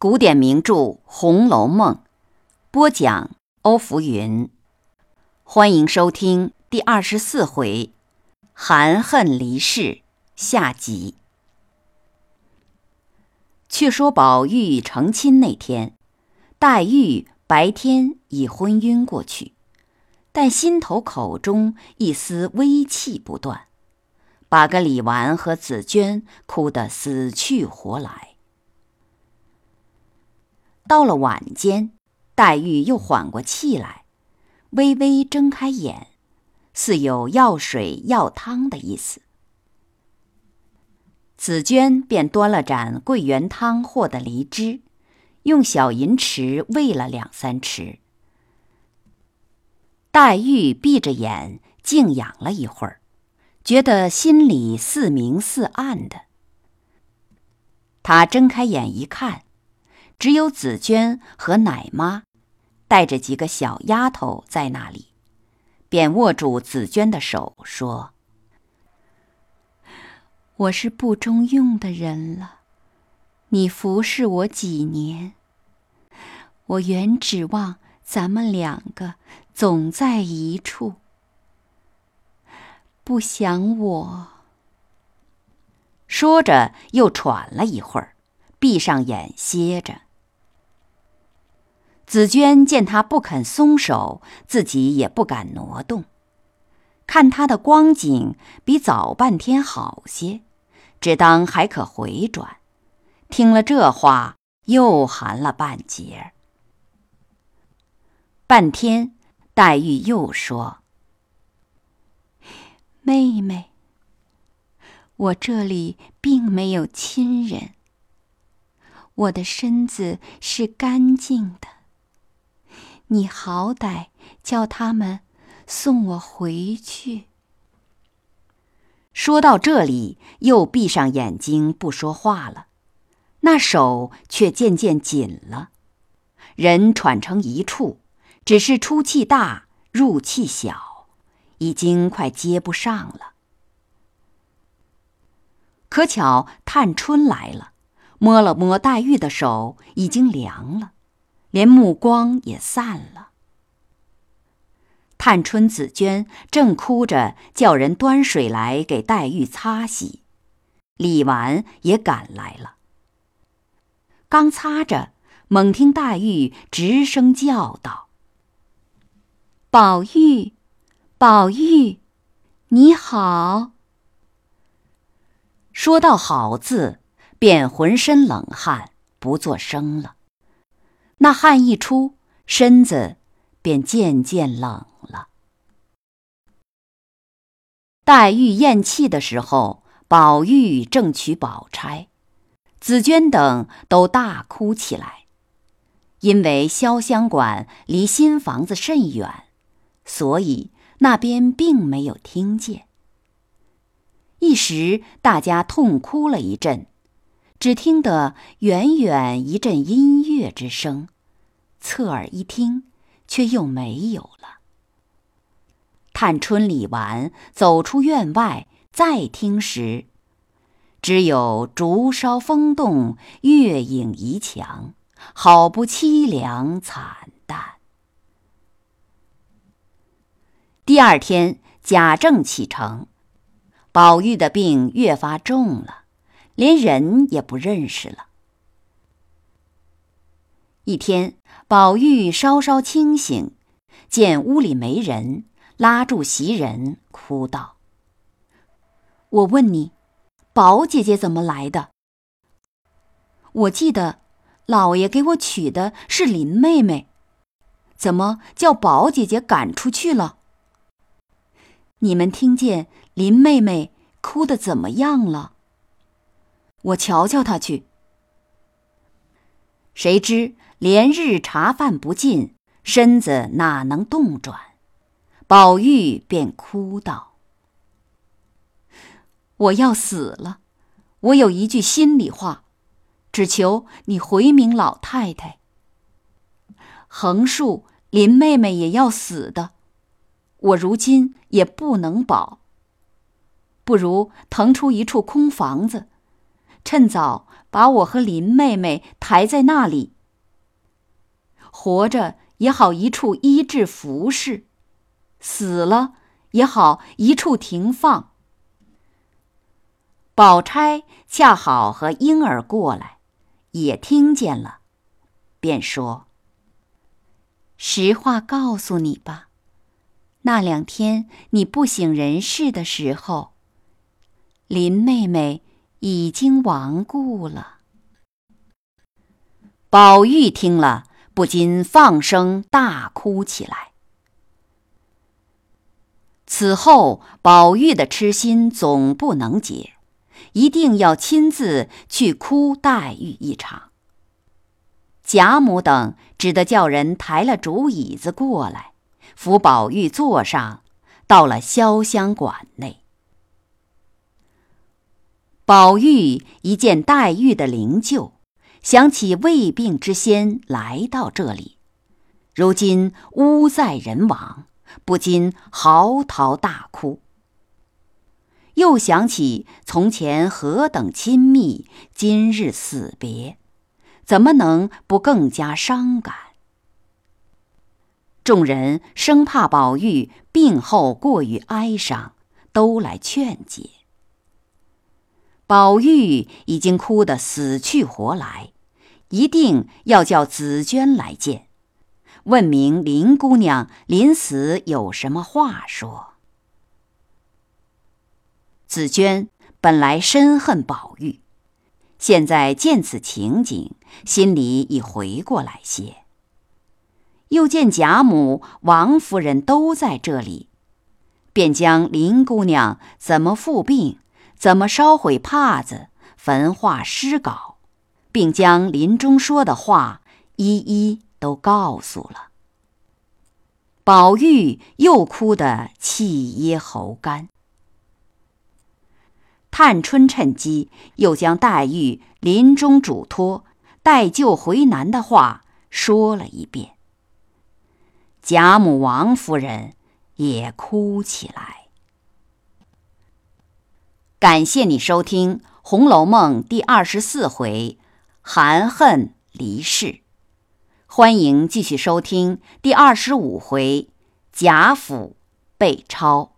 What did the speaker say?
古典名著《红楼梦》，播讲欧福云。欢迎收听第二十四回《含恨离世》下集。却说宝玉成亲那天，黛玉白天已昏晕过去，但心头口中一丝微气不断，把个李纨和紫娟哭得死去活来。到了晚间，黛玉又缓过气来，微微睁开眼，似有要水要汤的意思。紫娟便端了盏桂圆汤和的梨汁，用小银匙喂了两三匙。黛玉闭着眼静养了一会儿，觉得心里似明似暗的。她睁开眼一看。只有紫娟和奶妈，带着几个小丫头在那里，便握住紫娟的手说：“我是不中用的人了，你服侍我几年，我原指望咱们两个总在一处，不想我。”说着又喘了一会儿，闭上眼歇着。紫娟见他不肯松手，自己也不敢挪动。看他的光景比早半天好些，只当还可回转。听了这话，又寒了半截。半天，黛玉又说：“妹妹，我这里并没有亲人，我的身子是干净的。”你好歹叫他们送我回去。说到这里，又闭上眼睛不说话了，那手却渐渐紧了，人喘成一处，只是出气大，入气小，已经快接不上了。可巧探春来了，摸了摸黛玉的手，已经凉了。连目光也散了。探春、紫娟正哭着叫人端水来给黛玉擦洗，李纨也赶来了。刚擦着，猛听黛玉直声叫道：“宝玉，宝玉，你好！”说到“好”字，便浑身冷汗，不作声了。那汗一出，身子便渐渐冷了。黛玉咽气的时候，宝玉正取宝钗，紫娟等都大哭起来。因为潇湘馆离新房子甚远，所以那边并没有听见。一时大家痛哭了一阵。只听得远远一阵音乐之声，侧耳一听，却又没有了。探春、李纨走出院外，再听时，只有竹梢风动，月影移墙，好不凄凉惨淡。第二天，贾政启程，宝玉的病越发重了。连人也不认识了。一天，宝玉稍稍清醒，见屋里没人，拉住袭人，哭道：“我问你，宝姐姐怎么来的？我记得老爷给我娶的是林妹妹，怎么叫宝姐姐赶出去了？你们听见林妹妹哭的怎么样了？”我瞧瞧他去。谁知连日茶饭不进，身子哪能动转？宝玉便哭道：“我要死了，我有一句心里话，只求你回明老太太。横竖林妹妹也要死的，我如今也不能保，不如腾出一处空房子。”趁早把我和林妹妹抬在那里，活着也好一处医治服侍，死了也好一处停放。宝钗恰好和婴儿过来，也听见了，便说：“实话告诉你吧，那两天你不省人事的时候，林妹妹已经亡故了。”宝玉听了，不禁放声大哭起来。此后，宝玉的痴心总不能解。一定要亲自去哭黛玉一场。贾母等只得叫人抬了竹椅子过来，扶宝玉坐上，到了潇湘馆内。宝玉一见黛玉的灵柩，想起未病之先来到这里，如今屋在人亡，不禁嚎啕大哭。又想起从前何等亲密，今日死别，怎么能不更加伤感？众人生怕宝玉病后过于哀伤，都来劝解。宝玉已经哭得死去活来，一定要叫紫娟来见，问明林姑娘临死有什么话说。紫娟本来深恨宝玉，现在见此情景，心里已回过来些。又见贾母、王夫人都在这里，便将林姑娘怎么复病、怎么烧毁帕子、焚化诗稿，并将临终说的话一一都告诉了。宝玉又哭得气噎喉干。探春趁机又将黛玉临终嘱托待救回南的话说了一遍。贾母、王夫人也哭起来。感谢你收听《红楼梦》第二十四回“含恨离世”，欢迎继续收听第二十五回“贾府被抄”。